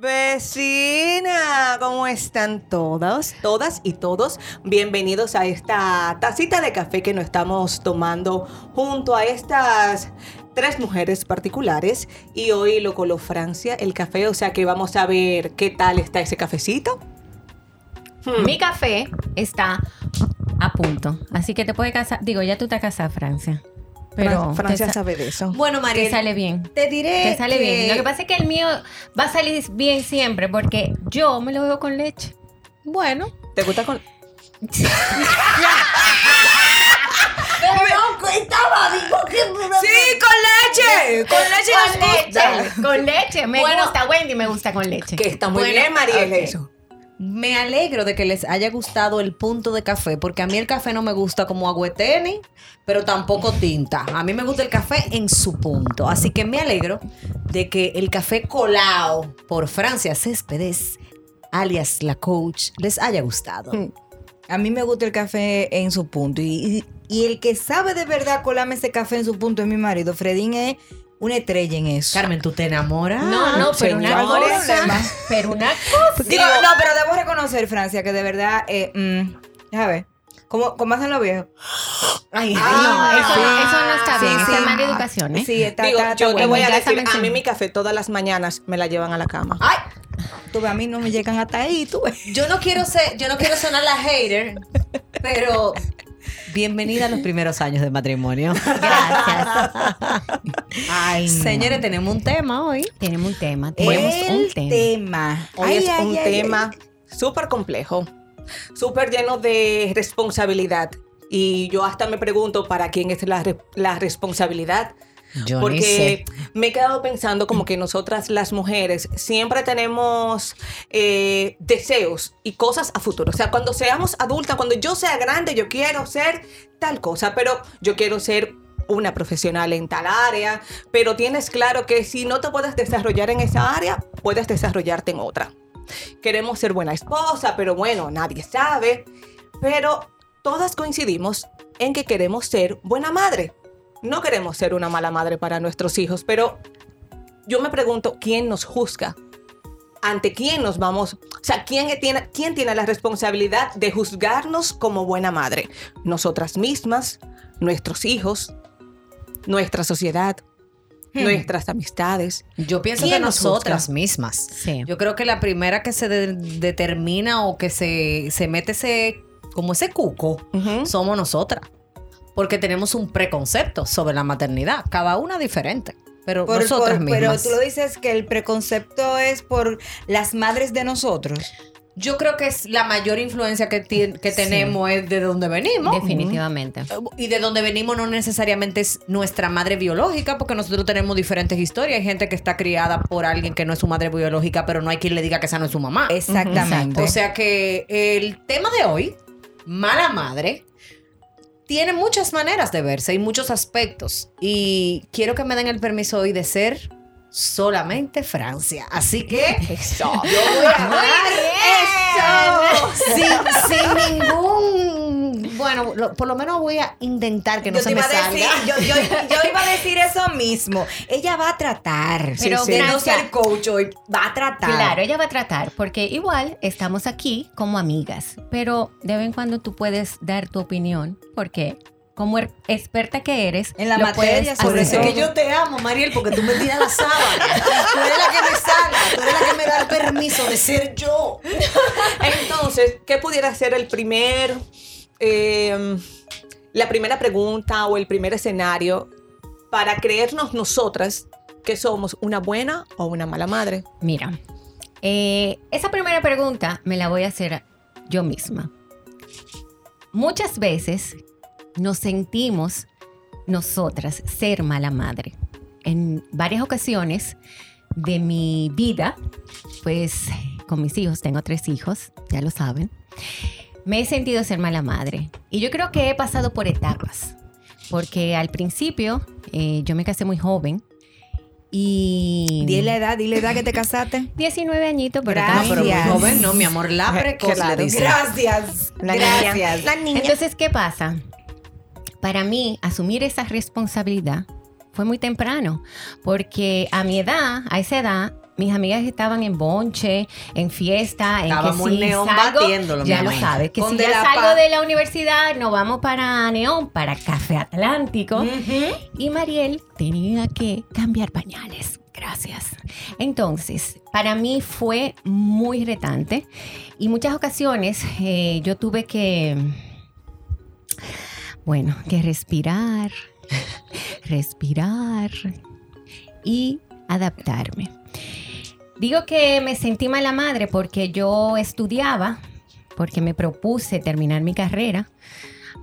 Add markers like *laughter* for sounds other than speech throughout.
Vecina, ¿cómo están todos, todas y todos? Bienvenidos a esta tacita de café que nos estamos tomando junto a estas tres mujeres particulares y hoy lo coló Francia el café, o sea que vamos a ver qué tal está ese cafecito. Hmm. Mi café está a punto, así que te puedes casar, digo, ya tú te casas, Francia. Pero Francia sabe de eso. Bueno, María. Te sale bien. Te diré. Te sale bien. Lo que pasa es que el mío va a salir bien siempre porque yo me lo bebo con leche. Bueno. ¿Te gusta con.? *laughs* Pero estaba, digo que. Sí, con leche. Con leche Con nos gusta. leche. Con leche. Me Bueno. gusta, Wendy me gusta con leche. Que está muy Bueno, bien, Mariel, eso. Me alegro de que les haya gustado el punto de café, porque a mí el café no me gusta como agüeteni, pero tampoco tinta. A mí me gusta el café en su punto. Así que me alegro de que el café colado por Francia Céspedes, alias la coach, les haya gustado. A mí me gusta el café en su punto. Y, y- y el que sabe de verdad colarme ese café en su punto es mi marido. Fredín es una estrella en eso. Carmen, ¿tú te enamoras? No, no, pero una cosa. Pero una *laughs* cosa. Digo, no, pero debo reconocer, Francia, que de verdad, eh, mm, déjame ver. ¿Cómo, cómo hacen los viejos? Ay, No, ay, eso, ay. eso no está Sí, bien. sí. Esa es mala educación, ¿eh? Sí, está, Digo, está- está yo te bueno. voy a Ya decir, a sí. mí mi café todas las mañanas me la llevan a la cama. Ay, Tú ves, a mí no me llegan hasta ahí, tú ves. yo no quiero ser, yo no quiero sonar la hater, pero bienvenida a los primeros años de matrimonio. Gracias. Ay, no. Señores, tenemos un tema hoy. Tenemos un tema. Tenemos el un tema. tema. Hoy Ay, es ay, un ay, tema súper complejo, súper lleno de responsabilidad. Y yo hasta me pregunto para quién es la, la responsabilidad. Yo Porque me he quedado pensando como que nosotras las mujeres siempre tenemos eh, deseos y cosas a futuro. O sea, cuando seamos adultas, cuando yo sea grande, yo quiero ser tal cosa, pero yo quiero ser una profesional en tal área, pero tienes claro que si no te puedes desarrollar en esa área, puedes desarrollarte en otra. Queremos ser buena esposa, pero bueno, nadie sabe. Pero todas coincidimos en que queremos ser buena madre. No queremos ser una mala madre para nuestros hijos, pero yo me pregunto, ¿quién nos juzga? ¿Ante quién nos vamos? O sea, ¿quién tiene, quién tiene la responsabilidad de juzgarnos como buena madre? Nosotras mismas, nuestros hijos, nuestra sociedad, nuestras amistades. Yo pienso que ¿Quién nos nosotras mismas. Sí. Yo creo que la primera que se de- determina o que se, se mete ese, como ese cuco, somos nosotras. Porque tenemos un preconcepto sobre la maternidad, cada una diferente. Pero Por- nosotras por- mismas. pero tú lo dices que el preconcepto es por las madres de nosotros. Yo creo que es la mayor influencia que, que tenemos es de donde venimos. Definitivamente. Y de donde venimos no necesariamente es nuestra madre biológica, porque nosotros tenemos diferentes historias. Hay gente que está criada por alguien que no es su madre biológica, pero no hay quien le diga que esa no es su mamá. Exactamente. O sea que el tema de hoy, mala madre, tiene muchas maneras de verse y muchos aspectos. Y quiero que me den el permiso hoy de ser solamente Francia. Así que Eso. yo voy a hablar eso sin, sin ningún bueno, lo- por lo menos voy a intentar que no yo se me salga. decir, yo, yo- yo iba a decir eso mismo. Ella va a tratar. Pero de no ser coach hoy, va a tratar. Claro, ella va a tratar, porque igual estamos aquí como amigas, pero de vez en cuando tú puedes dar tu opinión, porque como er- experta que eres, En la lo materia, sobre Por eso que yo te amo, Mariel, porque tú me tiras la sábana. Tú eres la que me salva, tú eres la que me da el permiso de ser yo. Entonces, ¿qué pudiera ser el primer, eh, la primera pregunta o el primer escenario para creernos nosotras que somos una buena o una mala madre? Mira, eh, esa primera pregunta me la voy a hacer yo misma. Muchas veces nos sentimos nosotras ser mala madre. En varias ocasiones de mi vida, pues con mis hijos, tengo tres hijos, ya lo saben, me he sentido ser mala madre. Y yo creo que he pasado por etapas, porque al principio eh, yo me casé muy joven y... Dile la edad, dile la edad que te casaste. *laughs* 19 añitos, pero Gracias. también- Pero muy Gracias. joven, no, mi amor, la precoz. Gracias. La niña. Gracias. La niña. Entonces, ¿qué pasa? Para mí, asumir esa responsabilidad fue muy temprano, porque a mi edad, a esa edad, mis amigas estaban en bonche, en fiesta, en Estábamos que en si Neón salgo, batiéndolo, ya lo sabes, que si ya salgo pa- de la universidad, nos vamos para Neón, para Café Atlántico, y Mariel tenía que cambiar pañales. Gracias. Entonces, para mí fue muy retante y muchas ocasiones eh, yo tuve que, bueno, que respirar, *laughs* respirar y adaptarme. Digo que me sentí mala madre porque yo estudiaba, porque me propuse terminar mi carrera,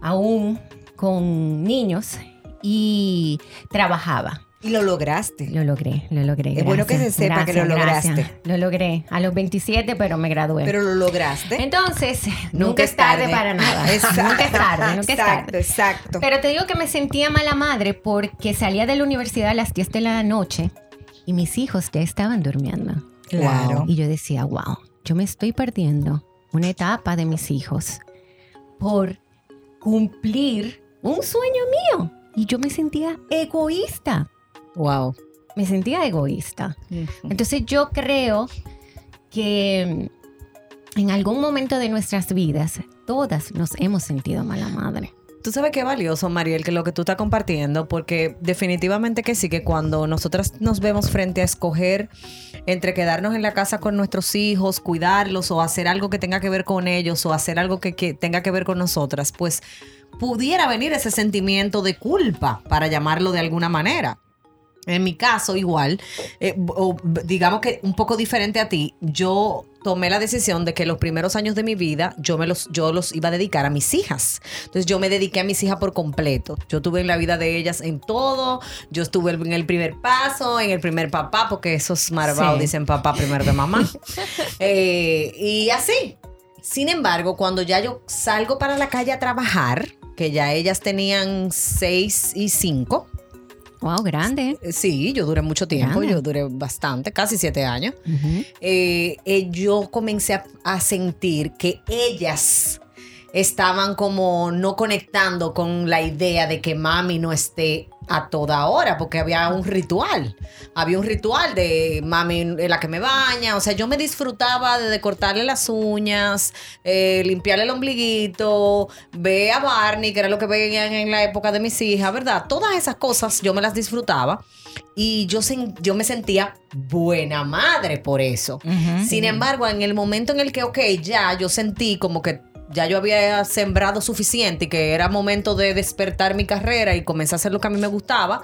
aún con niños, y trabajaba. Y lo lograste. Lo logré, lo logré. Es bueno que se sepa que lo lograste. gracias. Lo logré a los 27, pero me gradué. Pero lo lograste. Entonces, nunca, es tarde, para nada. *laughs* Exacto. Nunca es tarde, nunca es Exacto, tarde. exacto. Pero te digo que me sentía mala madre porque salía de la universidad a las 10 de la noche y mis hijos ya estaban durmiendo. Claro. Y yo decía, wow, yo me estoy perdiendo una etapa de mis hijos por cumplir un sueño mío. Y yo me sentía egoísta. Wow. Me sentía egoísta. Entonces yo creo que mm, en algún momento de nuestras vidas todas nos hemos sentido mala madre. Tú sabes qué valioso, Mariel, que lo que tú estás compartiendo, porque definitivamente que sí, que cuando nosotras nos vemos frente a escoger entre quedarnos en la casa con nuestros hijos, cuidarlos o hacer algo que tenga que ver con ellos o hacer algo que, que tenga que ver con nosotras, pues pudiera venir ese sentimiento de culpa, para llamarlo de alguna manera. En mi caso, igual, eh, o digamos que un poco diferente a ti, yo tomé la decisión de que los primeros años de mi vida yo me los yo los iba a dedicar a mis hijas. Entonces yo me dediqué a mis hijas por completo. Yo estuve en la vida de ellas en todo. Yo estuve en el primer paso, en el primer papá, porque esos marvados Sí. dicen papá primero de mamá. *laughs* Eh, y así. Sin embargo, cuando ya yo salgo para la calle a trabajar, que ya ellas tenían seis y cinco, Wow, grande. eh, Sí, yo duré mucho tiempo, Grande. yo duré bastante, casi siete años. Eh, eh, yo comencé a, a sentir que ellas estaban como no conectando con la idea de que mami no esté a toda hora, porque había un ritual. Había un ritual de mami es la que me baña. O sea, yo me disfrutaba de, de cortarle las uñas, eh, limpiarle el ombliguito, ver a Barney, que era lo que veían en la época de mis hijas, ¿verdad? Todas esas cosas yo me las disfrutaba y yo, yo me sentía buena madre por eso. Sin embargo, en el momento en el que, ok, ya yo sentí como que ya yo había sembrado suficiente y que era momento de despertar mi carrera y comencé a hacer lo que a mí me gustaba,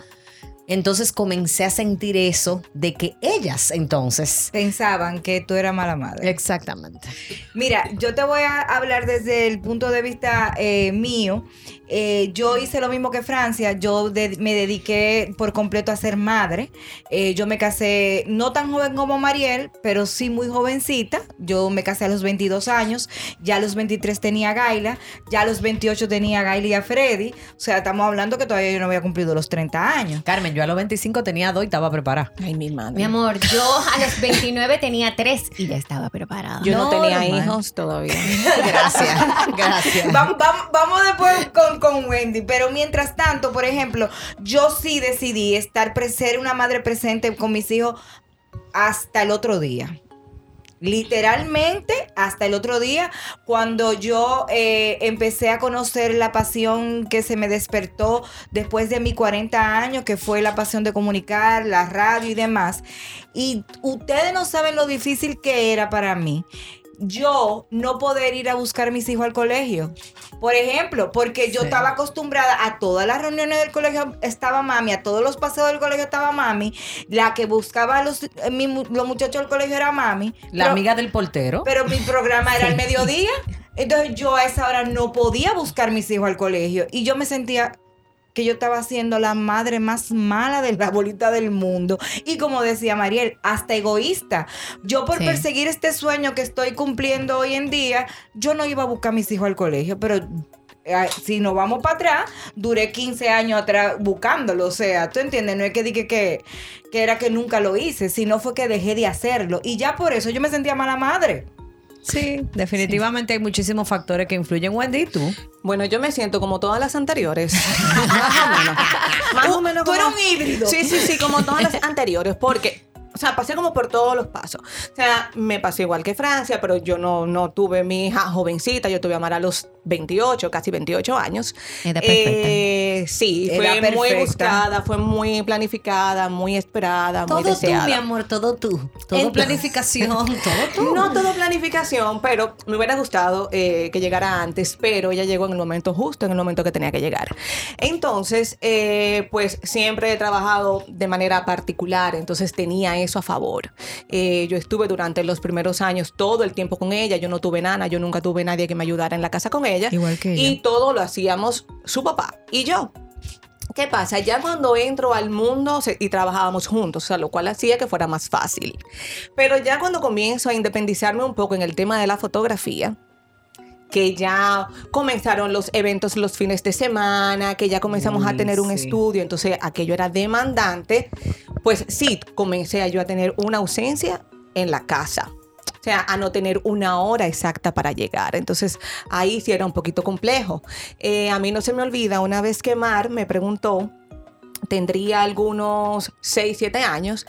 entonces comencé a sentir eso de que ellas entonces... Pensaban que tú eras mala madre. Exactamente. Mira, yo te voy a hablar desde el punto de vista eh, mío. Eh, yo hice lo mismo que Francia. Yo de- me dediqué por completo a ser madre. Eh, yo me casé no tan joven como Mariel, pero sí muy jovencita. Yo me casé a los 22 años. Ya a los 23 tenía a Gaila. Ya a los 28 tenía a Gaila y a Freddy. O sea, estamos hablando que todavía yo no había cumplido los 30 años. Carmen, yo yo a los 25 tenía dos y estaba preparada. Ay, mi madre. Mi amor, yo a los 29 tenía tres y ya estaba preparada. Yo no, tenía Normal. hijos todavía. *laughs* Gracias, gracias. Vam- vam- vamos después con, con Wendy, pero mientras tanto, por ejemplo, yo sí decidí estar pre- ser una madre presente con mis hijos hasta el otro día. Literalmente hasta el otro día, cuando yo eh, empecé a conocer la pasión que se me despertó después de mis 40 años, que fue la pasión de comunicar, la radio y demás. Y ustedes no saben lo difícil que era para mí yo no poder ir a buscar a mis hijos al colegio. Por ejemplo, porque yo Sí. estaba acostumbrada a todas las reuniones del colegio estaba mami, a todos los paseos del colegio estaba mami, la que buscaba a los, eh, mi los muchachos del colegio era mami. La pero- amiga del portero. pero mi programa era al mediodía. Entonces yo a esa hora no podía buscar mis hijos al colegio. Y yo me sentía que yo estaba siendo la madre más mala de la bolita del mundo. Y como decía Mariel, hasta egoísta. Yo por Sí. perseguir este sueño que estoy cumpliendo hoy en día, yo no iba a buscar a mis hijos al colegio, pero... Si nos vamos para atrás, duré 15 años atrás buscándolo. O sea, ¿tú entiendes? No es que dije que, que era que nunca lo hice, sino fue que dejé de hacerlo. Y ya por eso yo me sentía mala madre. Sí, definitivamente hay muchísimos factores que influyen. Wendy, ¿y tú? Bueno, yo me siento como todas las anteriores. *laughs* Más o menos. *laughs* Más o menos Tú como- eres un híbrido. Sí, sí, sí, como todas las anteriores, porque, o sea, pasé como por todos los pasos. O sea, me pasé igual que Francia, pero yo no, no tuve mi hija jovencita, yo tuve a Mara a los 28, casi 28 años. Edad perfecta. Eh, sí, Edad fue muy perfecta. buscada, fue muy planificada, muy esperada, muy Todo tú, deseada. mi amor, todo tú. Todo Entonces- planificación, *laughs* todo tú. No todo planificación, pero me hubiera gustado eh, que llegara antes, pero ella llegó en el momento justo, en el momento que tenía que llegar. Entonces, eh, pues siempre he trabajado de manera particular, entonces tenía eso a favor. Eh, yo estuve durante los primeros años todo el tiempo con ella, yo no tuve nana, yo nunca tuve nadie que me ayudara en la casa con ella. Igual que ella. Y todo lo hacíamos su papá y yo. ¿Qué pasa? Ya cuando entro al mundo y trabajábamos juntos, o sea, lo cual hacía que fuera más fácil. Pero ya cuando comienzo a independizarme un poco en el tema de la fotografía, que ya comenzaron los eventos los fines de semana, que ya comenzamos a Uy, tener un sí. estudio, entonces aquello era demandante, pues sí, comencé yo a tener una ausencia en la casa. O sea, a no tener una hora exacta para llegar. Entonces, ahí sí era un poquito complejo. Eh, a mí no se me olvida, una vez que Mar me preguntó, tendría algunos 6, 7 años,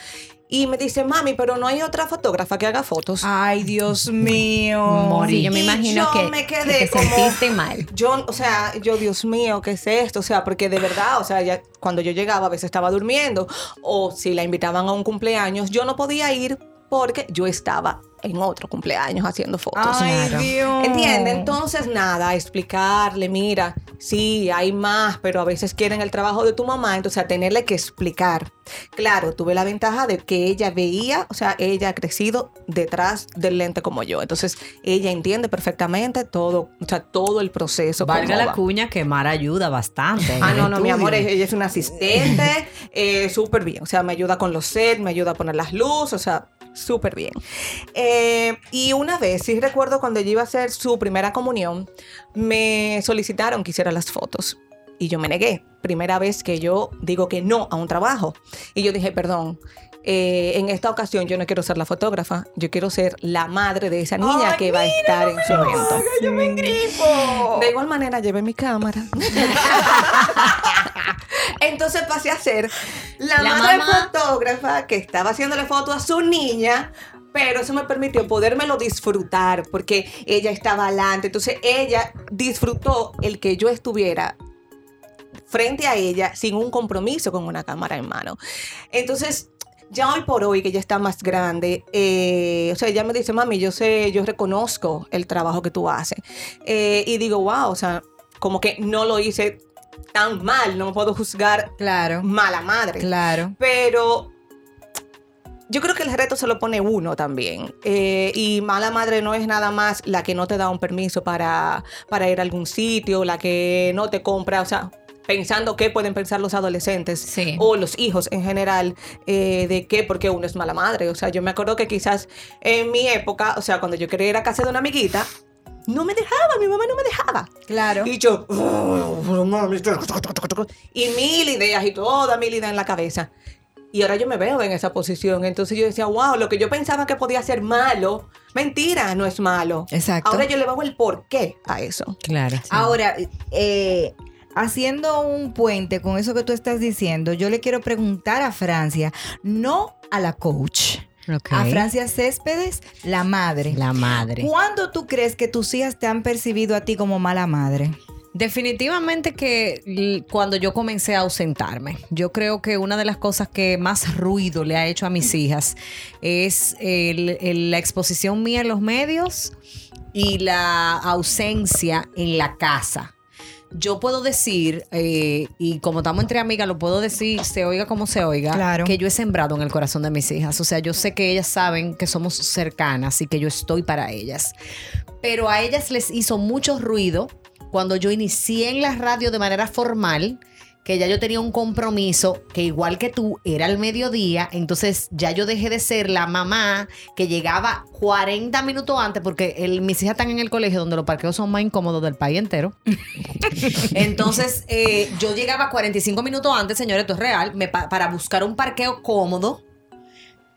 y me dice, mami, pero no hay otra fotógrafa que haga fotos. Ay, Dios mío. Morí. Sí, yo me Y imagino yo que, me que quedé te como- sentiste mal. Yo, o sea, yo, Dios mío, ¿qué es esto? O sea, porque de verdad, o sea, ya cuando yo llegaba a veces estaba durmiendo o si la invitaban a un cumpleaños, yo no podía ir porque yo estaba en otro cumpleaños haciendo fotos. Ay, Claro. Dios. ¿Entiende? Entonces, nada, explicarle, mira, sí, hay más, pero a veces quieren el trabajo de tu mamá, entonces a tenerle que explicar. Claro, tuve la ventaja de que ella veía, o sea, ella ha crecido detrás del lente como yo, entonces ella entiende perfectamente todo, o sea, todo el proceso. Valga la va. cuña que Mara ayuda bastante. Ah, no, no, mi amor, ella es una asistente, eh, súper bien. O sea, me ayuda con los sets, me ayuda a poner las luces, o sea, súper bien. Eh, y una vez, sí recuerdo cuando ella iba a hacer su primera comunión, me solicitaron que hiciera las fotos. Y yo me negué. Primera vez que yo digo que no a un trabajo. Y yo dije, perdón. Eh, en esta ocasión yo no quiero ser la fotógrafa, yo quiero ser la madre de esa niña Ay, que va a estar no en su evento. yo me engripo. De igual manera llevé mi cámara. *laughs* Entonces pasé a ser la, La madre mamá. fotógrafa que estaba haciéndole foto a su niña. Pero eso me permitió podérmelo disfrutar porque ella estaba adelante. Entonces ella disfrutó el que yo estuviera frente a ella sin un compromiso con una cámara en mano. Entonces, ya hoy por hoy que ella está más grande, eh, o sea, ella me dice, mami, yo sé, yo reconozco el trabajo que tú haces. Eh, y digo, wow, o sea, como que no lo hice tan mal, no me puedo juzgar Claro, mala madre. claro. Pero yo creo que el reto se lo pone uno también. Eh, y mala madre no es nada más la que no te da un permiso para, para ir a algún sitio, la que no te compra, o sea, pensando qué pueden pensar los adolescentes Sí. o los hijos en general eh, de qué, porque uno es mala madre. O sea, yo me acuerdo que quizás en mi época, o sea, cuando yo quería ir a casa de una amiguita, no me dejaba, mi mamá no me dejaba. Claro. Y yo, "Oh, mami, y mil ideas y toda mil ideas en la cabeza. Y ahora yo me veo en esa posición. Entonces yo decía, wow, lo que yo pensaba que podía ser malo, mentira, no es malo. Exacto. Ahora yo le veo el porqué a eso. Claro. Ahora, eh, haciendo un puente con eso que tú estás diciendo, yo le quiero preguntar a Francia, no a la coach, a Francia Céspedes, la madre. La madre. ¿Cuándo tú crees que tus hijas te han percibido a ti como mala madre? Definitivamente que cuando yo comencé a ausentarme, yo creo que una de las cosas que más ruido le ha hecho a mis hijas es el- el- la exposición mía en los medios y la ausencia en la casa. Yo puedo decir, eh, y como estamos entre amigas, lo puedo decir, se oiga como se oiga, Claro. que yo he sembrado en el corazón de mis hijas. O sea, yo sé que ellas saben que somos cercanas y que yo estoy para ellas. Pero a ellas les hizo mucho ruido cuando yo inicié en la radio de manera formal, que ya yo tenía un compromiso que igual que tú era al mediodía, entonces ya yo dejé de ser la mamá que llegaba 40 minutos antes porque el- mis hijas están en el colegio donde los parqueos son más incómodos del país entero. *laughs* Entonces eh, yo llegaba 45 minutos antes, señores, esto es real, me pa- para buscar un parqueo cómodo.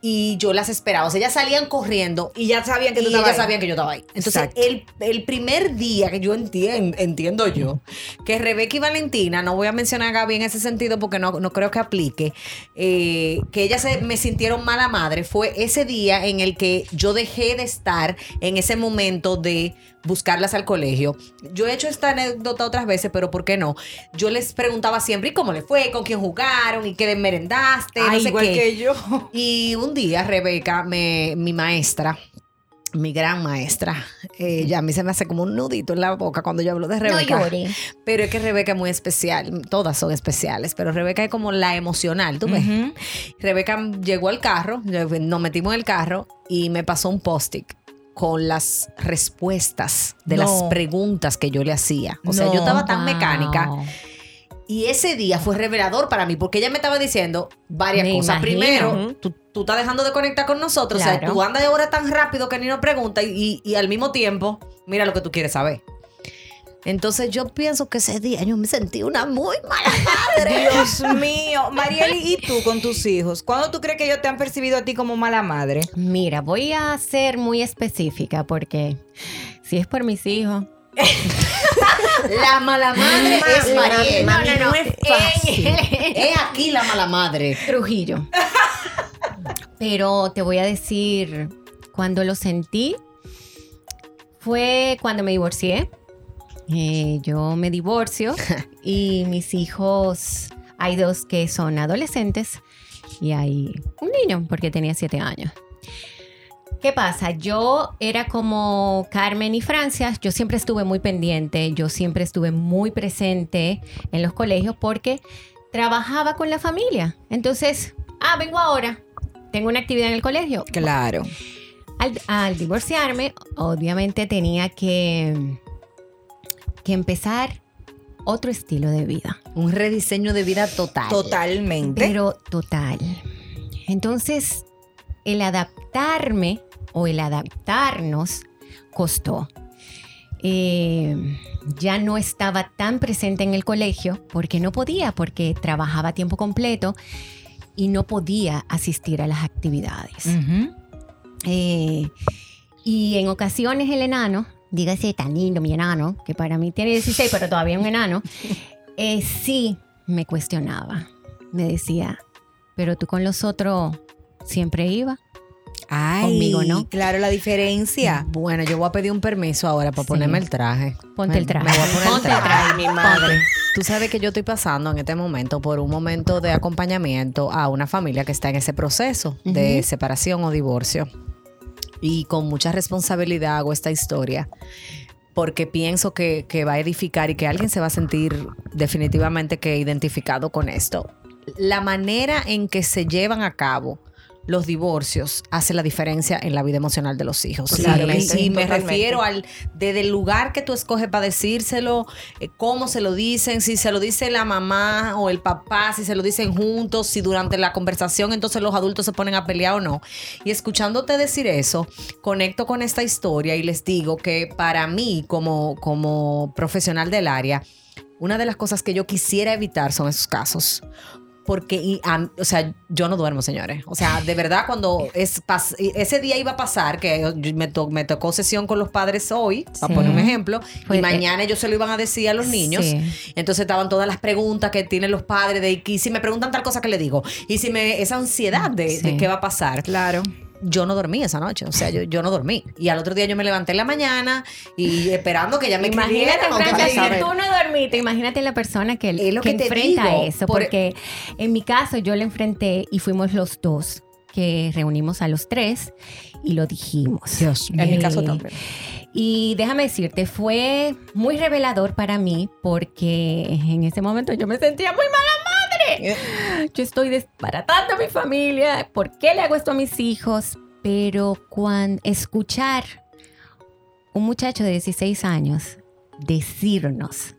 Y yo las esperaba. O sea, ellas salían corriendo Y ya sabían que y tú estabas ellas ahí. sabían que yo estaba ahí. Entonces, el, el primer día que yo entiendo, entiendo yo, que Rebeca y Valentina, no voy a mencionar a Gaby en ese sentido porque no, no creo que aplique, eh, que ellas se- me sintieron mala madre, fue ese día en el que yo dejé de estar en ese momento de buscarlas al colegio. Yo he hecho esta anécdota otras veces, pero ¿por qué no? Yo les preguntaba siempre, ¿y cómo le fue? ¿Con quién jugaron? ¿Y qué merendaste? Ay, no sé igual qué. que yo. Y un día Rebeca, me, mi maestra, mi gran maestra, eh, ya a mí se me hace como un nudito en la boca cuando yo hablo de Rebeca. Pero es que Rebeca es muy especial, todas son especiales, pero Rebeca es como la emocional, ¿tú ves? Rebeca llegó al carro, nos metimos en el carro y me pasó un post-it con las respuestas de No. las preguntas que yo le hacía. O sea, yo estaba tan Wow. mecánica. Y ese día fue revelador para mí porque ella me estaba diciendo varias Me cosas. imagino. Primero, tú, tú estás dejando de conectar con nosotros. O sea, tú andas ahora tan rápido que ni nos pregunta y, y- y al mismo tiempo, mira lo que tú quieres saber. Entonces yo pienso que ese día yo me sentí una muy mala *laughs* madre. Dios mío. Marieli, ¿y tú con tus hijos? ¿Cuándo tú crees que ellos te han percibido a ti como mala madre? Mira, voy a ser muy específica porque si es por mis hijos. *laughs* La mala madre es Mariel. No, no, no. es fácil. es aquí la mala madre. Trujillo. *laughs* Pero te voy a decir, cuando lo sentí, fue cuando me divorcié. Eh, yo me divorcio *laughs* y mis hijos, hay dos que son adolescentes y hay un niño porque tenía siete años. ¿Qué pasa? Yo era como Carmen y Francia, yo siempre estuve muy pendiente, yo siempre estuve muy presente en los colegios porque trabajaba con la familia. Entonces, ah, vengo ahora, tengo una actividad en el colegio. Claro. Al, al divorciarme, obviamente tenía que, que empezar otro estilo de vida. Un rediseño de vida total. Totalmente. Pero total. Entonces, el adaptarme o el adaptarnos costó. Eh, ya no estaba tan presente en el colegio porque no podía, porque trabajaba a tiempo completo y no podía asistir a las actividades. Eh, y en ocasiones el enano, dígase tan lindo mi enano, que para mí tiene 16, pero todavía un enano, *laughs* eh, sí me cuestionaba. Me decía, pero tú con los otros siempre iba. Ay, Conmigo, ¿no? Claro, la diferencia. Bueno, yo voy a pedir un permiso ahora para Sí. ponerme el traje. Ponte el traje. me voy a poner el Ponte el traje. Ay, mi madre. Tú sabes que yo estoy pasando en este momento por un momento de acompañamiento a una familia que está en ese proceso de separación o divorcio. Y con mucha responsabilidad hago esta historia porque pienso que, que va a edificar y que alguien se va a sentir definitivamente que identificado con esto. La manera en que se llevan a cabo los divorcios hace la diferencia en la vida emocional de los hijos. Claro, y, sí, y me totalmente. refiero al desde el lugar que tú escoges para decírselo, eh, cómo se lo dicen, si se lo dice la mamá o el papá, si se lo dicen juntos, si durante la conversación entonces los adultos se ponen a pelear o no. Y escuchándote decir eso, conecto con esta historia y les digo que para mí como, como profesional del área, una de las cosas que yo quisiera evitar son esos casos. Porque, y, am- o sea, yo no duermo, señores. O sea, de verdad, cuando es pas- ese día iba a pasar, que yo- me, to- me tocó sesión con los padres hoy, para poner un ejemplo, Fue- y mañana ellos se lo iban a decir a los niños. Sí. Entonces estaban todas las preguntas que tienen los padres de y si me preguntan tal cosa que le digo. Y si me, esa ansiedad de, de qué va a pasar. Claro. Yo no dormí esa noche, o sea, yo, yo no dormí. Y al otro día yo me levanté en la mañana y esperando que ya me Imagínate, Francia, si tú no dormiste, imagínate la persona que, Es lo que enfrenta digo, eso. por- Porque en mi caso yo le enfrenté y fuimos los dos que reunimos a los tres y lo dijimos. En mi Eh, caso también. Y déjame decirte, fue muy revelador para mí porque en ese momento yo me sentía muy mala madre. Yo estoy desbaratando a mi familia. ¿Por qué le hago esto a mis hijos? Pero cuando escuchar un muchacho de 16 años decirnos,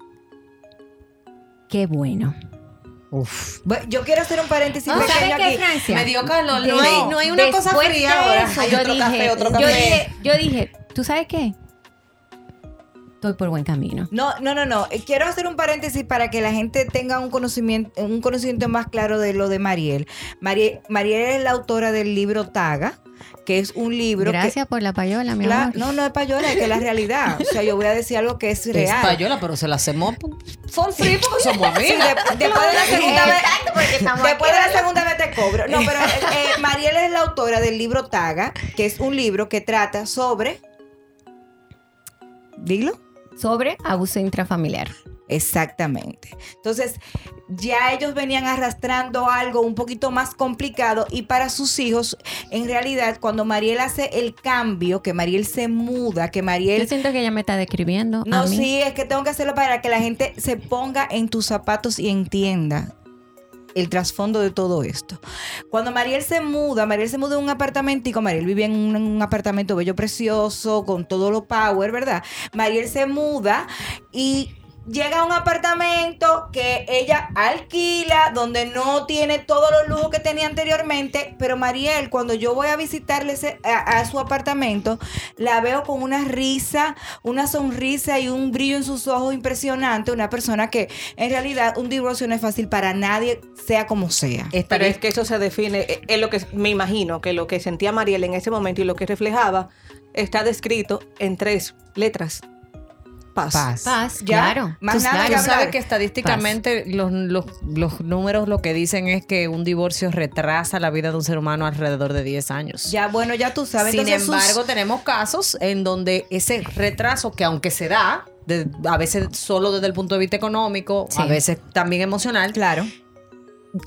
qué bueno. Uf. Yo quiero hacer un paréntesis ¿Sabes pequeño qué, aquí. Francia? Me dio calor. No hay, no hay una cosa fría ahora. Hay yo otro dije, café, otro yo café. dije, yo dije, ¿tú sabes qué? Estoy por buen camino. No, no, no, no. Eh, Quiero hacer un paréntesis para que la gente tenga un conocimiento, un conocimiento más claro de lo de Mariel. Mariel, Mariel es la autora del libro Taga, que es un libro que- Gracias por la payola, mi Cla- amor. no, no es payola, es que es la realidad. O sea, yo voy a decir algo que es Es real. payola, pero se la hacemos for free porque somos Sí, amigas. de- después de la segunda vez. Después de la segunda vez te cobro. No, pero eh, *laughs* eh, Mariel es la autora del libro Taga, que es un libro que trata sobre. Dilo. Sobre abuso intrafamiliar. Exactamente. Entonces, ya ellos venían arrastrando algo un poquito más complicado y para sus hijos, en realidad, cuando Mariel hace el cambio, que Mariel se muda, que Yo Mariel... siento que ella me está describiendo No, a mí. sí, es que tengo que hacerlo para que la gente se ponga en tus zapatos y entienda el trasfondo de todo esto. Cuando Mariel se muda, Mariel se muda en un apartamentico, Mariel vivía en un, en un apartamento bello, precioso, con todo lo power, ¿verdad? Mariel se muda y llega a un apartamento que ella alquila, donde no tiene todos los lujos que tenía anteriormente, pero Mariel, cuando yo voy a visitarle ese- a, a su apartamento, la veo con una risa, una sonrisa y un brillo en sus ojos impresionante, una persona que en realidad un divorcio no es fácil para nadie, sea como sea. Pero es que eso se define, eh, es lo que me imagino que lo que sentía Mariel en ese momento y lo que reflejaba está descrito en tres letras. Paz. Paz, Ya, claro. más nada claro. que hablar. que estadísticamente los, los- los números lo que dicen es que un divorcio retrasa la vida de un ser humano alrededor de 10 años. Ya, bueno, ya tú sabes. Sin entonces sus- embargo, tenemos casos en donde ese retraso, que aunque se da, de- a veces solo desde el punto de vista económico, Sí. a veces también emocional, claro.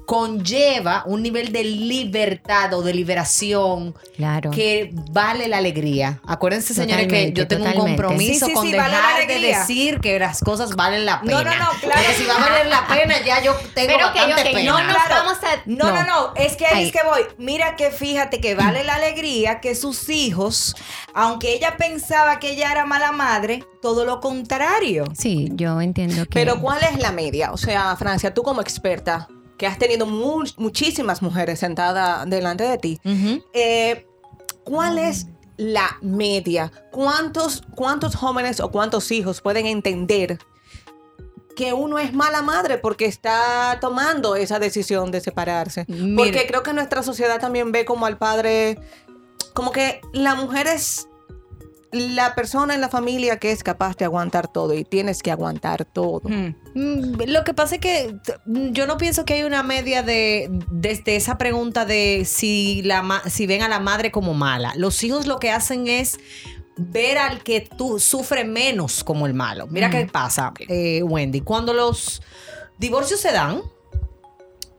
Conlleva un nivel de libertad o de liberación Claro. que vale la alegría. Acuérdense, señores, que yo tengo un compromiso Sí, sí, con sí, vale la dejar de decir que las cosas valen la pena. No, no, no, claro. Porque si va a valer la pena, ya yo tengo Pero que pena. no nos Claro. vamos a... No, no, no, es que ahí Ahí. es que voy. Mira que fíjate que vale la alegría que sus hijos, aunque ella pensaba que ella era mala madre, todo lo contrario. Sí, yo entiendo que... Pero ¿cuál es la media? O sea, Francia, tú como experta, que has tenido mu- muchísimas mujeres sentadas delante de ti, eh, ¿cuál es la media? ¿Cuántos, ¿Cuántos jóvenes o cuántos hijos pueden entender que uno es mala madre porque está tomando esa decisión de separarse? Porque creo que nuestra sociedad también ve como al padre, como que la mujer es la persona en la familia que es capaz de aguantar todo y tienes que aguantar todo. Mm, Lo que pasa es que mm, yo no pienso que hay una media de desde esa pregunta de si la si ven a la madre como mala. Los hijos lo que hacen es ver al que tú sufre menos como el malo. Mira qué pasa, eh, Wendy. Cuando los divorcios se dan,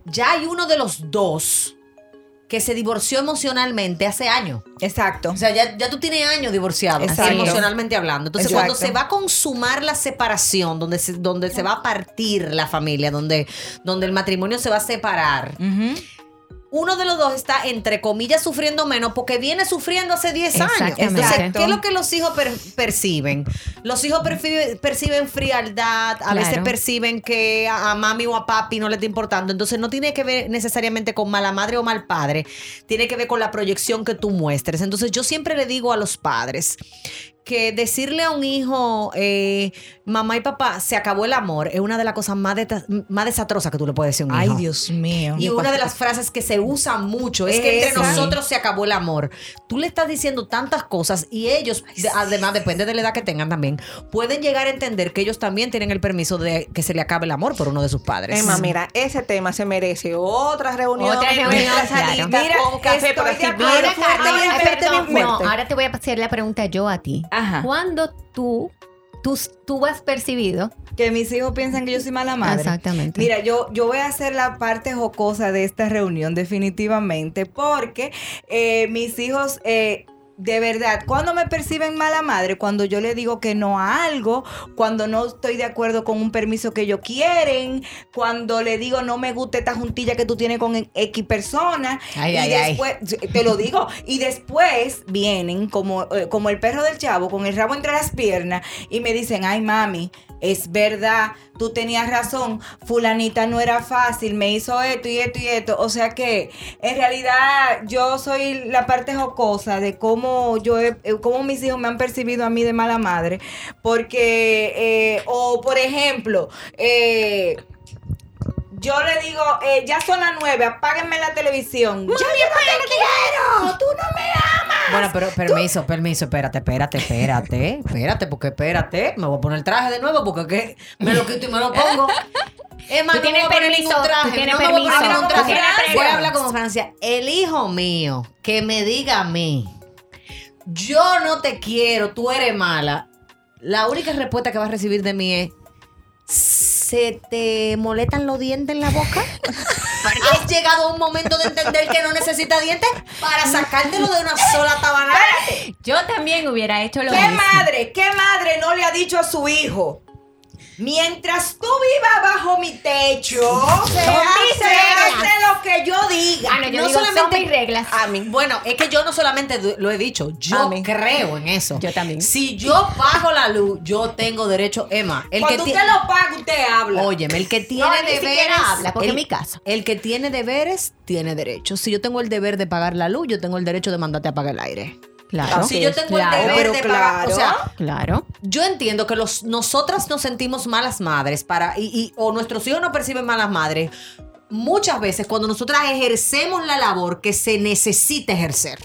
ya hay uno de los dos que se divorció emocionalmente hace años. Exacto. O sea, ya, ya tú tienes años divorciado, Exacto. emocionalmente hablando. Entonces, Exacto. cuando se va a consumar la separación, donde se, donde se va a partir la familia, donde, donde el matrimonio se va a separar, Ujú. Uno de los dos está, entre comillas, sufriendo menos porque viene sufriendo hace 10 años. Entonces, ¿qué es lo que los hijos per- perciben? Los hijos perciben, perciben frialdad, a Claro. veces perciben que a, a mami o a papi no le está importando. Entonces, no tiene que ver necesariamente con mala madre o mal padre, tiene que ver con la proyección que tú muestres. Entonces, yo siempre le digo a los padres que decirle a un hijo, eh, mamá y papá, se acabó el amor, es una de las cosas más, deta- más desastrosas que tú le puedes decir a un Ay, hijo. Dios mío. Y una de las frases que se usa mucho es que entre Esa. nosotros se acabó el amor. Tú le estás diciendo tantas cosas y ellos, de- además, depende de la edad que tengan también, pueden llegar a entender que ellos también tienen el permiso de que se le acabe el amor por uno de sus padres. Emma, mira, ese tema se merece otra reunión. Otra reunión, salita Mira, con café estoy de acuerdo. Ahora, fuerte, fuerte, No, ahora te voy a hacer la pregunta yo a ti. Ajá. ¿Cuándo tú, tú, tú has percibido? Que mis hijos piensan que yo soy mala madre. Exactamente. Mira, yo, yo voy a hacer la parte jocosa de esta reunión definitivamente porque eh, mis hijos... eh, de verdad, cuando me perciben mala madre, cuando yo le digo que no a algo, cuando no estoy de acuerdo con un permiso que ellos quieren, cuando le digo no me gusta esta juntilla que tú tienes con X persona, Ay, y ay, ay. después, te lo digo, y después vienen como, eh, como el perro del chavo con el rabo entre las piernas y me dicen, ay mami, es verdad, tú tenías razón, fulanita no era fácil, me hizo esto y esto y esto. O sea que en realidad yo soy la parte jocosa de cómo yo he- eh, cómo mis hijos me han percibido a mí de mala madre. Porque, eh, o por ejemplo, eh, yo le digo, eh, ya son las nueve, apáguenme la televisión. ¡Ya yo no te quiero! ¡Tú no me amas! Bueno, pero permiso, permiso, espérate, espérate, espérate, espérate, porque espérate, me voy a poner el traje de nuevo porque que me lo quito y me lo pongo. Emma, Tú no tienes me voy a poner permiso, ningún traje, tú tienes no me voy a poner permiso, ningún tú traje. tienes Voy a permiso. hablar como Francia. El hijo mío que me diga a mí, yo no te quiero, tú eres mala. La única respuesta que vas a recibir de mí es, ¿se te molestan los dientes en la boca? ¿Has llegado a un momento de entender que no necesita dientes para sacártelo de una sola tabanada? Yo también hubiera hecho lo ¿Qué mismo. madre, qué madre no le ha dicho a su hijo? Mientras tú vivas bajo mi techo, se hace, lo que yo diga. No, yo No digo, son solamente- mis reglas. A mí, bueno, es que yo no solamente lo he dicho, yo creo en eso. Yo también. Si yo pago la luz, yo tengo derecho, Emma. El Cuando que usted lo paga, usted habla. Óyeme, el que tiene No, deberes. habla, porque el, es mi casa. El que tiene deberes, tiene derecho. Si yo tengo el deber de pagar la luz, yo tengo el derecho de mandarte a pagar el aire. Claro. si yo tengo claro, el deber de pagar. O sea, claro. Claro. yo entiendo que los, nosotras nos sentimos malas madres para, y, y- o nuestros hijos nos perciben malas madres muchas veces cuando nosotras ejercemos la labor que se necesita ejercer.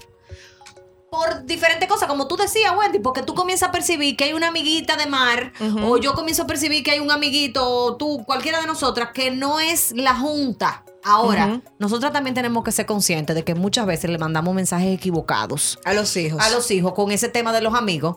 Por diferentes cosas, como tú decías, Wendy, porque tú comienzas a percibir que hay una amiguita de mar, o yo comienzo a percibir que hay un amiguito, o tú, cualquiera de nosotras, que no es la junta. Ahora, Ujú. nosotras también tenemos que ser conscientes de que muchas veces le mandamos mensajes equivocados A los hijos. a los hijos con ese tema de los amigos,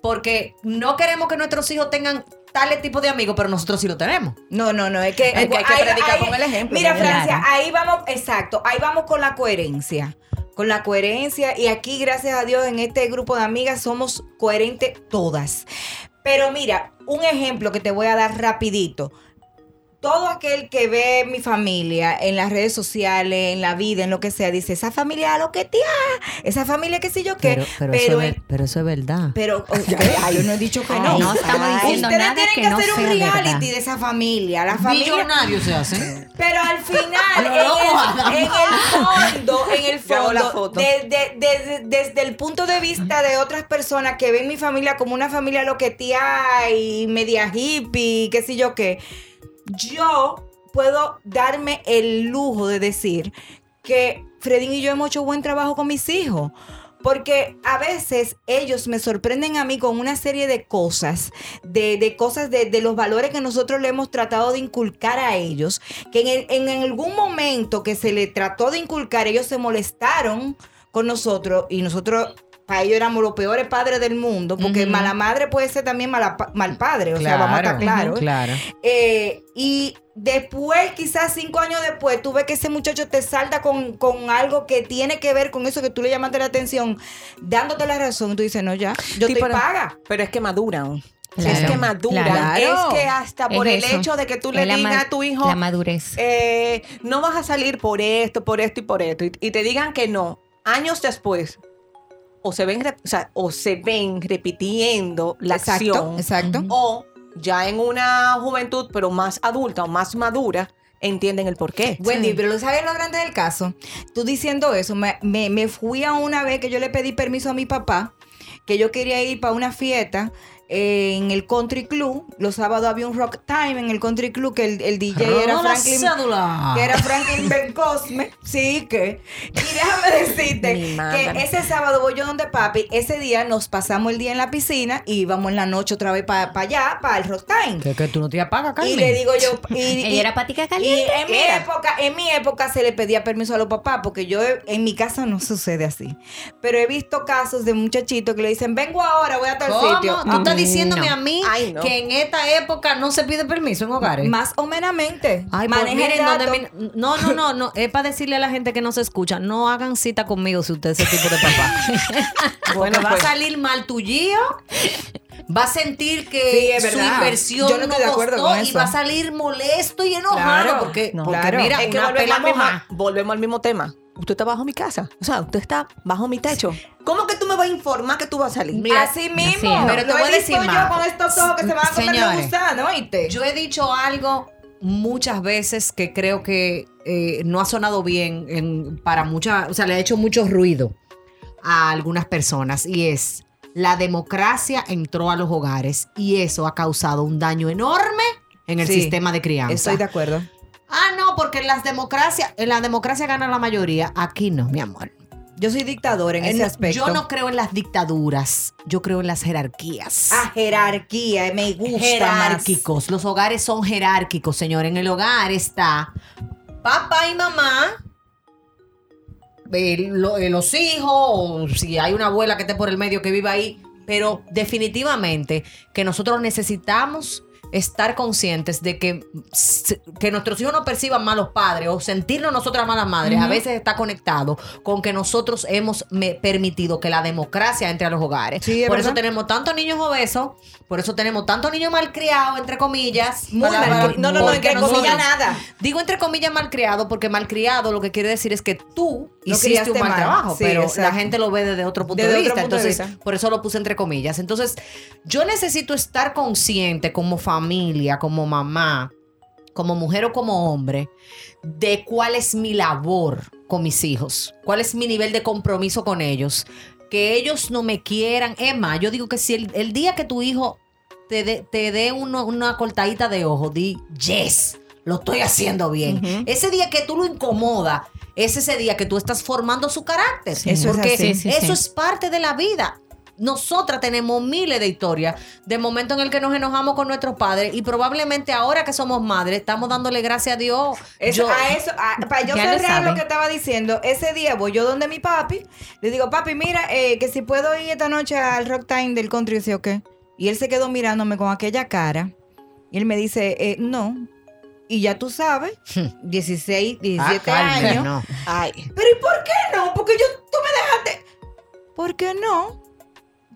porque no queremos que nuestros hijos tengan tales tipos de amigos, pero nosotros sí lo tenemos. No, no, no, es que, Es que hay que predicar con el ejemplo, Mira. Francia, Claro. ahí vamos, exacto, ahí vamos con la coherencia. Con la coherencia y aquí, gracias a Dios, en este grupo de amigas somos coherentes todas. Pero mira, un ejemplo que te voy a dar rapidito. Todo aquel que ve mi familia en las redes sociales, en la vida, en lo que sea, dice, esa familia lo que tía, esa familia que sé yo qué. Pero, eso es verdad. pero *laughs* yo no he dicho que Ay, no. no estamos diciendo Ustedes nada tienen que que, no hacer un reality verdad. de esa familia. La familia. Millonarios se hacen. Pero al final, *laughs* en, lo el, en el fondo, en el *laughs* fondo, foto. de- de- de- desde el punto de vista de otras personas que ven mi familia como una familia loquetía y media hippie, qué sé yo qué, yo puedo darme el lujo de decir que Fredín y yo hemos hecho buen trabajo con mis hijos. Porque a veces ellos me sorprenden a mí con una serie de cosas, de, de cosas de, de los valores que nosotros le hemos tratado de inculcar a ellos, que en, en algún momento que se le trató de inculcar, ellos se molestaron con nosotros y nosotros para ellos éramos los peores padres del mundo, porque mala madre puede ser también mala mal padre, o sea, vamos a estar claros. Claro. Eh, y después, quizás cinco años después, tú ves que ese muchacho te salta con, con algo que tiene que ver con eso que tú le llamaste la atención, dándote la razón. Tú dices, no, ya, yo Sí, te pero- paga. Pero es que maduran. Claro, es que madura, claro. es que hasta por Es el hecho de que tú le digas a tu hijo, La madurez. eh, no vas a salir por esto, por esto y por esto, y, y te digan que no, años después, o se ven, o, sea, o se ven repitiendo la exacto, acción, exacto. o ya en una juventud, pero más adulta o más madura, entienden el porqué. Wendy, pero ¿sabes lo grande del caso? Tú diciendo eso, me, me, me fui a una vez que yo le pedí permiso a mi papá, que yo quería ir para una fiesta en el Country Club. Los sábados había un rock time en el Country Club que el, el DJ era Franklin. cédula. Que era Franklin Ben Cosme. Sí, que. Y déjame decirte que ese sábado voy yo donde papi. Ese día nos pasamos el día en la piscina y íbamos en la noche otra vez para allá, para el rock time. Que, que tú no te apagas, Carmen. Y le digo yo. *laughs* Y, y- Ella era patica y caliente. en mi época, en mi época se le pedía permiso a los papás, porque yo en mi casa no sucede así. Pero he visto casos de muchachitos que le dicen, vengo ahora, voy a tal ¿Cómo? sitio. ¿Tú Mm, diciéndome no. a mí Ay, no. que en esta época no se pide permiso en hogares? Más o menamente. Ay, pues miren, donde mi- no, no, no, no, es para decirle a la gente que no se escucha, no hagan cita conmigo si usted es ese tipo de papá. *laughs* Porque Bueno, va pues. a salir mal tu lío, va a sentir que Sí, su inversión Yo no no, acuerdo costó con y va a salir molesto y enojado Claro, porque, no. porque Claro. mira, es que volvemos al, mismo, volvemos al mismo tema. Usted está bajo mi casa. O sea, usted está bajo mi techo. ¿Cómo que tú me vas a informar que tú vas a salir? Mira, Así mismo. así. Pero te voy a decir yo más. con estos ojos que se van a comer ¿oíste? Yo he dicho algo muchas veces que creo que eh, no ha sonado bien en- para muchas, o sea, le ha hecho mucho ruido a algunas personas y es la democracia entró a los hogares y eso ha causado un daño enorme en el Sí, sistema de crianza. Estoy de acuerdo. Ah, no, porque en las democracias, en la democracia gana la mayoría. Aquí no, mi amor. Yo soy dictador en Eh, ese aspecto. Yo no creo en las dictaduras, yo creo en las jerarquías. Ah, jerarquía, me gusta más. jerárquicos. Los hogares son jerárquicos, señor. En el hogar está papá y mamá, eh, lo- los hijos, o si hay una abuela que esté por el medio que viva ahí. Pero definitivamente que nosotros necesitamos estar conscientes de que, que nuestros hijos no perciban malos padres o sentirnos nosotras malas madres, a veces está conectado con que nosotros hemos permitido que la democracia entre a los hogares. Sí, es por eso tenemos tantos niños obesos, por eso tenemos tantos niños malcriados, entre comillas. Muy Para- mal. No, no, no, entre comillas nada. Digo entre comillas malcriado porque malcriado lo que quiere decir es que tú hiciste un mal, mal. trabajo, Sí, pero la gente lo ve desde otro punto Desde de vista. punto de Entonces, vista. por eso lo puse entre comillas. Entonces, yo necesito estar consciente como familia, como mamá, como mujer o como hombre, de cuál es mi labor con mis hijos, cuál es mi nivel de compromiso con ellos. Que ellos no me quieran. Más, yo digo que si el, el día que tu hijo te dé te uno- una cortadita de ojo, di, yes, lo estoy haciendo bien. Ese día que tú lo incomoda, es ese día que tú estás formando su carácter. Eso es porque así. Sí, sí, eso sí. es parte de la vida. Nosotras tenemos miles de historias de momentos en el que nos enojamos con nuestros padres y probablemente ahora que somos madres estamos dándole gracias a Dios. Eso, Yo- a eso, a- para yo lo cerrar lo, saben. que estaba diciendo, ese día voy yo donde mi papi, le digo, papi, mira, eh, que si puedo ir esta noche al rock time del country, dice, ok. Y él se quedó mirándome con aquella cara. Y él me dice, eh, no. Y ya tú sabes, 16, 17 Ah, años. no. Ay. Pero ¿y por qué no? Porque yo, tú me dejaste. ¿Por qué no?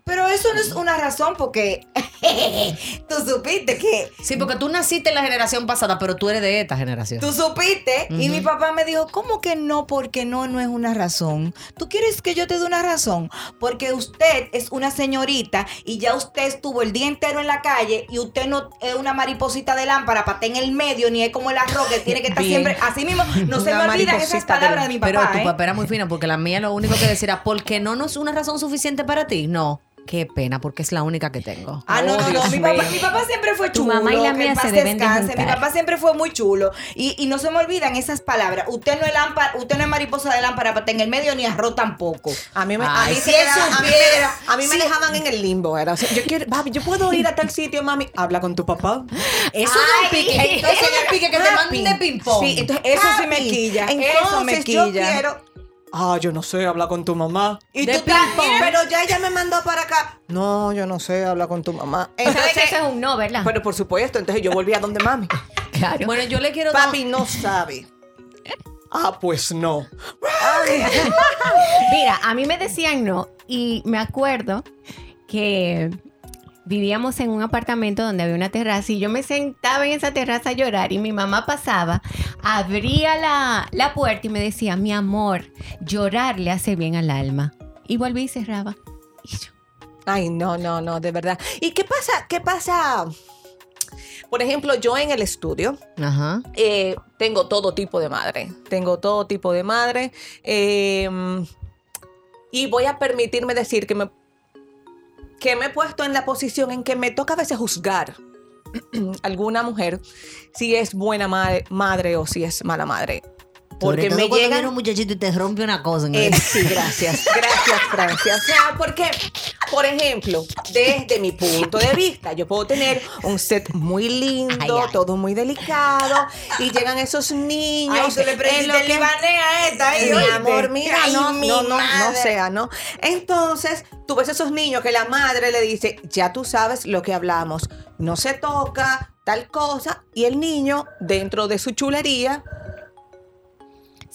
Pero eso no es una razón porque *laughs* tú supiste que Sí, porque tú naciste en la generación pasada, pero tú eres de esta generación. Tú supiste y mi papá me dijo, ¿cómo que no? Porque no, no es una razón. ¿Tú quieres que yo te dé una razón? Porque usted es una señorita y ya usted estuvo el día entero en la calle y usted no es una mariposita de lámpara para estar en el medio ni es como el arroz que tiene que estar *laughs* Bien. siempre. Así mismo, no se me olvidan esas mariposita de palabras de mi papá. Pero tu ¿eh? papá era muy fina porque la mía lo único que decía era, ¿por qué no, no es una razón suficiente para ti? No, qué pena, porque es la única que tengo. Ah, no, Oh, no, no. Mi papá, mi papá siempre fue Tu chulo. mamá y la mía se deben de. Mi papá siempre fue muy chulo. Y, y no se me olvidan esas palabras. Usted no es lámpara, usted no es mariposa de lámpara para en el medio ni arroz tampoco. A mí me, a mí si a me, a mí me dejaban en el limbo. Era, o sea, yo quiero, papi, yo puedo ir a tal sitio, mami. Habla con tu papá. Eso es un pique. Entonces el pique que te manden de ping-pong. Sí, entonces Eso sí me papi, quilla, Entonces eso me yo quilla. quiero. Ah, yo no sé, habla con tu mamá. Y De tú pero ya ella me mandó para acá. No, yo no sé, habla con tu mamá. ¿Sabes que Entonces, eso es un no, verdad? pero por supuesto, entonces yo volví a donde mami. *laughs* claro. Bueno, yo le quiero dar- Papi no sabe. Ah, pues no. *laughs* Mira, a mí me decían no y me acuerdo que vivíamos en un apartamento donde había una terraza y yo me sentaba en esa terraza a llorar y mi mamá pasaba, abría la, la puerta y me decía, mi amor, llorar le hace bien al alma. Y volví y cerraba. Y yo, Ay, no, no, no, de verdad. ¿Y qué pasa? ¿Qué pasa? Por ejemplo, yo en el estudio Ajá. eh, tengo todo tipo de madre. Tengo todo tipo de madre. eh, y voy a permitirme decir que me, que me he puesto en la posición en que me toca a veces juzgar *clears throat* alguna mujer si es buena ma- madre o si es mala madre. Porque Sobre todo me cuando viene un muchachito y te rompe una cosa en eh, el... *laughs* sí, gracias, gracias, Francia. O sea, porque, por ejemplo, desde mi punto de vista, yo puedo tener un set muy lindo, Ay, ay. todo muy delicado, y llegan esos niños. Ay, tú le en prendiste el que- a esta. ahí, mi amor, mira, no, no, no, no sea, ¿no? Entonces, tú ves esos niños que la madre le dice, ya tú sabes lo que hablamos, no se toca, tal cosa, y el niño, dentro de su chulería,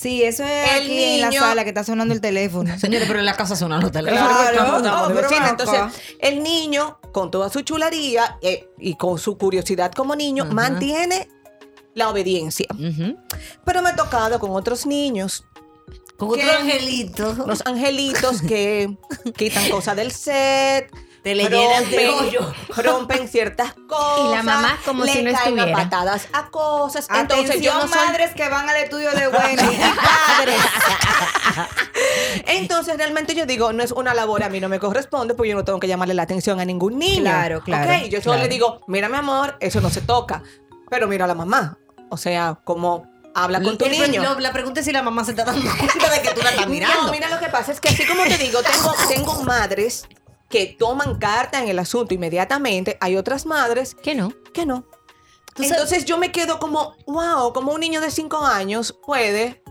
Sí, eso es El aquí en la niño- sala que está sonando el teléfono. *laughs* Señores, pero en la casa suenan los teléfonos. Claro, de pero Entonces, el niño, con toda su chulería eh, y con su curiosidad como niño, mantiene la obediencia. Pero me ha tocado con otros niños, Con ¿Qué? otro angelito. los angelitos que *laughs* quitan cosas del set. Te le llenan de rompen- *laughs* hoyo. Rompen ciertas cosas. Y la mamá como le si no caen a estuviera. patadas a cosas. Entonces yo no soy madres que van al estudio de Wendy *laughs* y padres. Entonces, realmente yo digo, no es una labor, a mí no me corresponde, porque yo no tengo que llamarle la atención a ningún niño. Claro, claro, Ok, yo solo claro. le digo, mira, mi amor, eso no se toca. Pero mira a la mamá. O sea, como habla con tu el- niño. lo- la pregunta es si la mamá se está dando cuenta de que tú la estás mirando. No, mira lo que pasa es que así como te digo, tengo, tengo madres que toman carta en el asunto inmediatamente. Hay otras madres ¿Qué no? que no. Entonces yo me quedo como, wow, como un niño de 5 años puede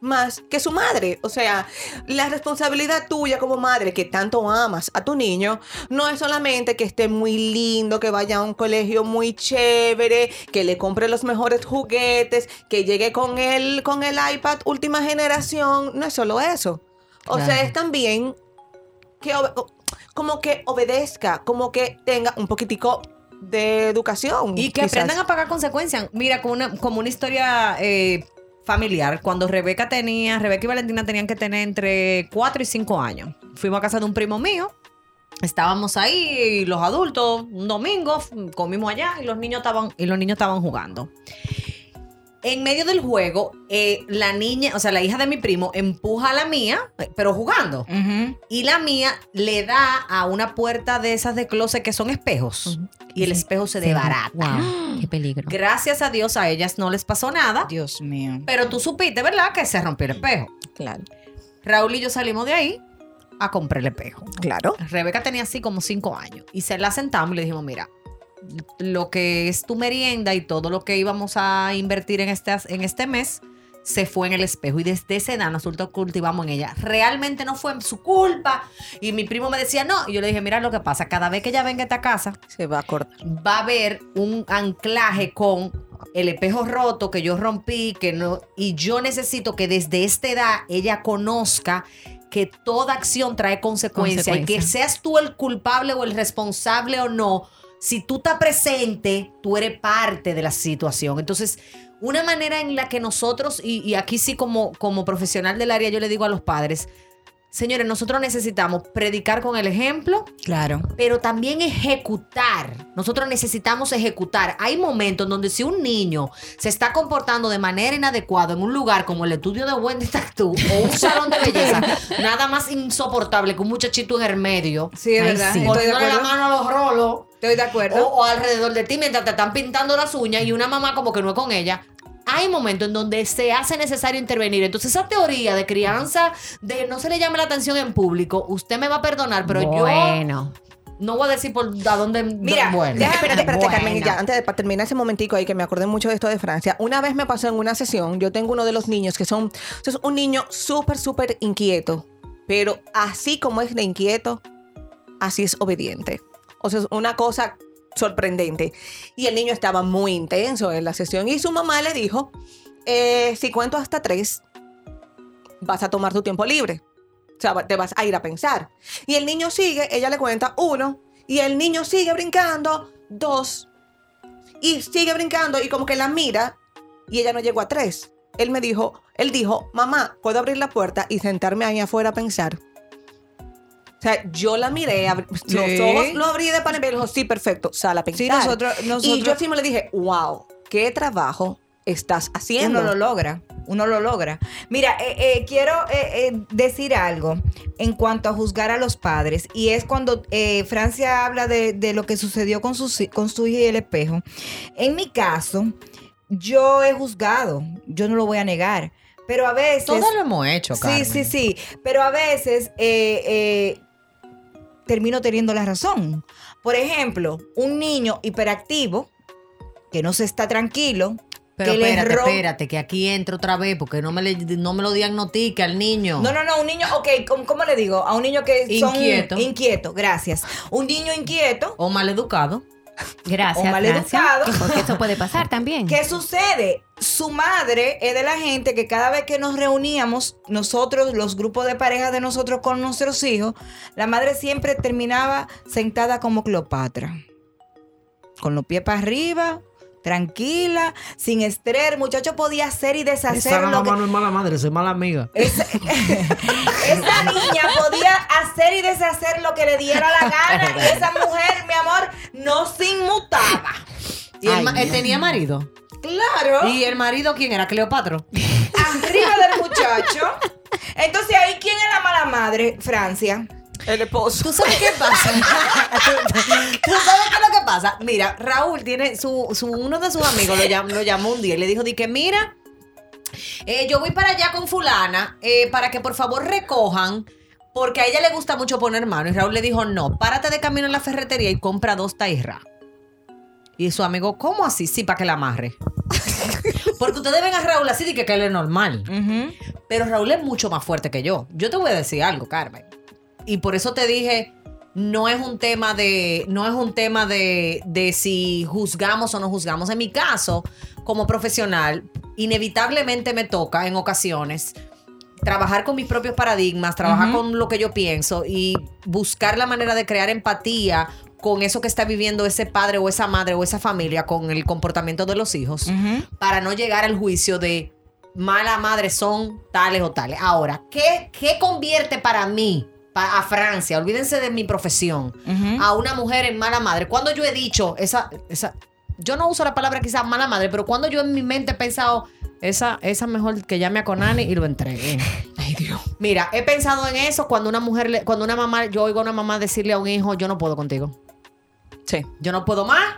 más que su madre. O sea, la responsabilidad tuya como madre que tanto amas a tu niño no es solamente que esté muy lindo, que vaya a un colegio muy chévere, que le compre los mejores juguetes, que llegue con el, con el iPad última generación. No es solo eso. O sea, es también que como que obedezca, como que tenga un poquitico de educación. Y que quizás. aprendan a pagar consecuencias. Mira, como una, como una historia eh, familiar, cuando Rebeca tenía, Rebeca y Valentina tenían que tener entre 4 y 5 años. Fuimos a casa de un primo mío. Estábamos ahí, los adultos, un domingo, comimos allá y los niños estaban, y los niños estaban jugando. En medio del juego, eh, la niña, o sea, la hija de mi primo, empuja a la mía, eh, pero jugando. Y la mía le da a una puerta de esas de closet que son espejos. Y el espejo se desbarata. Wow, qué *gasps* peligro. Gracias a Dios a ellas no les pasó nada. Dios mío. Pero tú supiste, ¿verdad? Que se rompió el espejo. Claro. Raúl y yo salimos de ahí a comprar el espejo. Claro. Rebeca tenía así como cinco años. Y se la sentamos y le dijimos, mira, lo que es tu merienda y todo lo que íbamos a invertir en este, en este mes se fue en el espejo y desde esa edad nosotros cultivamos en ella. Realmente no fue su culpa. Y mi primo me decía, no. Y yo le dije, mira lo que pasa, cada vez que ella venga a esta casa, Se va a cortar. va a haber un anclaje con el espejo roto que yo rompí, que no, y yo necesito que desde esta edad ella conozca que toda acción trae consecuencias y que Consecuencia. seas tú el culpable o el responsable o no, si tú estás presente, tú eres parte de la situación. Entonces, una manera en la que nosotros, y, y aquí sí como, como profesional del área, yo le digo a los padres, señores, nosotros necesitamos predicar con el ejemplo, Claro. pero también ejecutar. Nosotros necesitamos ejecutar. Hay momentos donde si un niño se está comportando de manera inadecuada en un lugar como el estudio de Wendy *laughs* Tattoo o un salón de belleza, *laughs* nada más insoportable que un muchachito en el medio, Sí, es verdad. sí. Poniéndole la mano a los rolos Estoy de acuerdo. o alrededor de ti mientras te están pintando las uñas y una mamá como que no es con ella. Hay momentos en donde se hace necesario intervenir. Entonces, esa teoría de crianza, de no se le llame la atención en público, usted me va a perdonar, pero yo bueno. no voy a decir por a dónde. Mira, bueno. déjame- Espérate, espérate, Bueno. Carmen, ya, antes de para terminar ese momentico ahí que me acordé mucho de esto de Francia. Una vez me pasó en una sesión, yo tengo uno de los niños que son, es un niño súper, súper inquieto, pero así como es de inquieto, así es obediente. O sea, una cosa sorprendente. Y el niño estaba muy intenso en la sesión y su mamá le dijo, eh, si cuento hasta tres, vas a tomar tu tiempo libre. O sea, te vas a ir a pensar. Y el niño sigue, ella le cuenta uno Y el niño sigue brincando, dos. Y sigue brincando y como que la mira y ella no llegó a tres. Él me dijo, él dijo, mamá, ¿puedo abrir la puerta y sentarme ahí afuera a pensar? O sea, yo la miré, abri- Sí. los ojos lo abrí de pan y me dijo, sí, perfecto, sal a pensar. Sí, nosotros- Y yo sí me le dije, wow, ¿qué trabajo estás haciendo? Uno lo logra, uno lo logra. Mira, eh, eh, quiero eh, decir algo en cuanto a juzgar a los padres, y es cuando Francia habla de, de lo que sucedió con su, con su hija y el espejo. En mi caso, yo he juzgado, yo no lo voy a negar, pero a veces... Todo lo hemos hecho, Sí, Carmen. sí, sí. Pero a veces eh, eh, termino teniendo la razón. Por ejemplo, un niño hiperactivo que no se está tranquilo. Pero que espérate, espérate, que aquí entro otra vez porque no me, le- no me lo diagnostica al niño. No, no, no, un niño, ok, ¿cómo, cómo le digo? A un niño que son Inquieto. inquieto, gracias. Un niño inquieto, O mal educado. Gracias. O maleducado. Francia, Porque eso puede pasar también. *laughs* ¿qué sucede? Su madre es de la gente que cada vez que nos reuníamos, nosotros, los grupos de parejas de nosotros con nuestros hijos, la madre siempre terminaba sentada como Cleopatra. Con los pies para arriba, tranquila, sin estrés. El muchacho podía hacer y deshacer lo que, no es mala madre, soy mala amiga. Esa, *laughs* esa niña podía hacer y deshacer lo que le diera la gana y esa mujer, mi amor, no se inmutaba. Y él, Ay, tenía marido. Claro. ¿Y el marido quién era? Cleopatra. arriba del muchacho. Entonces ahí, ¿quién es la mala madre? Francia. El esposo. ¿Tú sabes qué pasa? *laughs* ¿Tú sabes qué es lo que pasa? Mira, Raúl tiene su, su uno de sus amigos lo llamó, lo llamó un día y le dijo, di que mira, eh, yo voy para allá con fulana eh, para que por favor recojan porque a ella le gusta mucho poner mano. Y Raúl le dijo, no, párate de camino en la ferretería y compra dos tairras. Y su amigo, ¿cómo así? Sí, para que la amarre. *laughs* Porque ustedes ven a Raúl así de que, que él es normal. Pero Raúl es mucho más fuerte que yo. Yo te voy a decir algo, Carmen. Y por eso te dije, no es un tema de, no es un tema de, de si juzgamos o no juzgamos. En mi caso, como profesional, inevitablemente me toca en ocasiones trabajar con mis propios paradigmas, trabajar con lo que yo pienso y buscar la manera de crear empatía con eso que está viviendo ese padre o esa madre o esa familia con el comportamiento de los hijos para no llegar al juicio de mala madre son tales o tales. Ahora, ¿qué, qué convierte para mí, a Francia, olvídense de mi profesión, a una mujer en mala madre? Cuando yo he dicho esa, esa, yo no uso la palabra quizás mala madre, pero cuando yo en mi mente he pensado, esa, esa mejor que llame a Conani y lo entregué. *laughs* Ay, Dios. Mira, he pensado en eso cuando una mujer, le- cuando una mamá, yo oigo a una mamá decirle a un hijo, yo no puedo contigo. Sí. Yo no puedo más.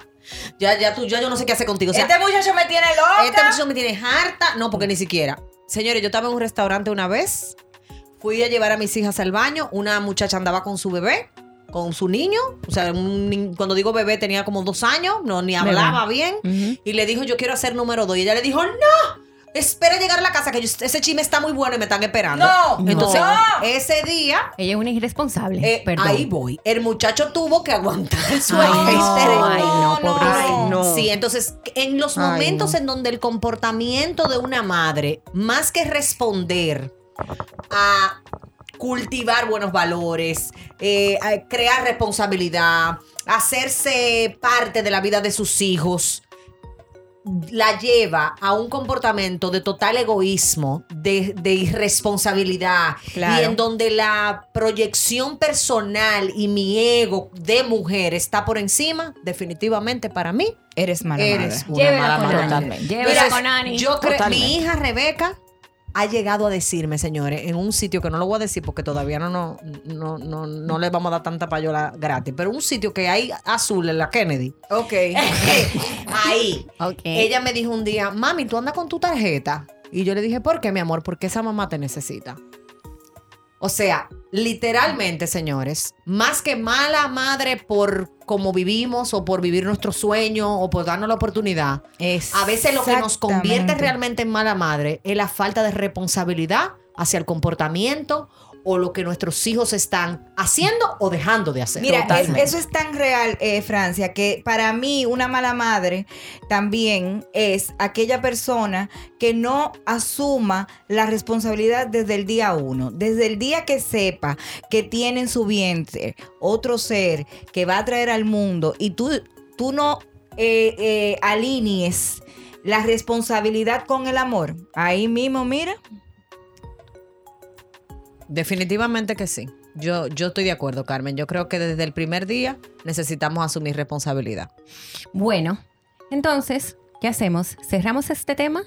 Ya, ya tú, ya yo no sé qué hacer contigo. O sea, este muchacho me tiene loca. este muchacho me tiene harta. No, porque ni siquiera. Señores, yo estaba en un restaurante una vez. Fui a llevar a mis hijas al baño. Una muchacha andaba con su bebé, con su niño. O sea, un cuando digo bebé tenía como dos años, no ni hablaba bien. Y le dijo, yo quiero hacer número dos. Y ella le dijo, no. Espera llegar a la casa, que yo- ese chisme está muy bueno y me están esperando. No, Entonces, no. ese día, Ella es una irresponsable. eh, Perdón. ahí voy. El muchacho tuvo que aguantar su Ay, no, ay, no, pobrecito. Ay, no. Sí, entonces, en los Ay, momentos no. en donde el comportamiento de una madre, más que responder a cultivar buenos valores, eh, a crear responsabilidad, hacerse parte de la vida de sus hijos, la lleva a un comportamiento de total egoísmo, de, de irresponsabilidad, Claro. y en donde la proyección personal y mi ego de mujer está por encima, definitivamente para mí, Eres mala eres madre. una Llévela mala con madre. Ani. Totalmente. Llévela Entonces, con Ani. Yo creo, mi hija Rebeca ha llegado a decirme, señores, en un sitio que no lo voy a decir porque todavía no, no, no, no, no le vamos a dar tanta payola gratis, pero un sitio que hay azul en la Kennedy. Ok. *laughs* Ahí. Ok. Ella me dijo un día, mami, tú andas con tu tarjeta. Y yo le dije, ¿por qué, mi amor? Porque esa mamá te necesita. O sea, literalmente, señores, más que mala madre por cómo vivimos o por vivir nuestro sueño o por darnos la oportunidad, a veces lo que nos convierte realmente en mala madre es la falta de responsabilidad hacia el comportamiento o lo que nuestros hijos están haciendo o dejando de hacer. Mira, es- eso es tan real, eh, Francia, que para mí una mala madre también es aquella persona que no asuma la responsabilidad desde el día uno, desde el día que sepa que tiene en su vientre otro ser que va a traer al mundo y tú, tú no eh, eh, alinees la responsabilidad con el amor. Ahí mismo, mira. Definitivamente que sí. Yo, yo estoy de acuerdo, Carmen. Yo creo que desde el primer día necesitamos asumir responsabilidad. Bueno, entonces, ¿qué hacemos? ¿Cerramos este tema?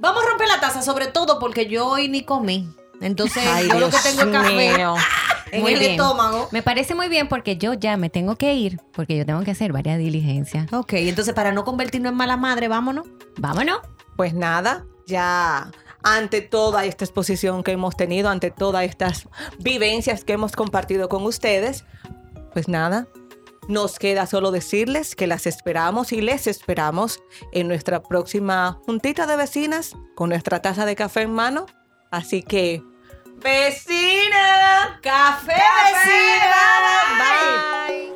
Vamos a romper la taza, sobre todo porque yo hoy ni comí. Entonces, Ay, yo lo que tengo es café mío. *laughs* en Muy el bien. estómago. Me parece muy bien porque yo ya me tengo que ir, porque yo tengo que hacer varias diligencias. Ok, entonces para no convertirnos en mala madre, vámonos. Vámonos. Pues nada, ya ante toda esta exposición que hemos tenido, ante todas estas vivencias que hemos compartido con ustedes, pues nada, nos queda solo decirles que las esperamos y les esperamos en nuestra próxima juntita de vecinas con nuestra taza de café en mano. Así que, vecina, ¡Café, ¡Café! vecina! Bye. Bye.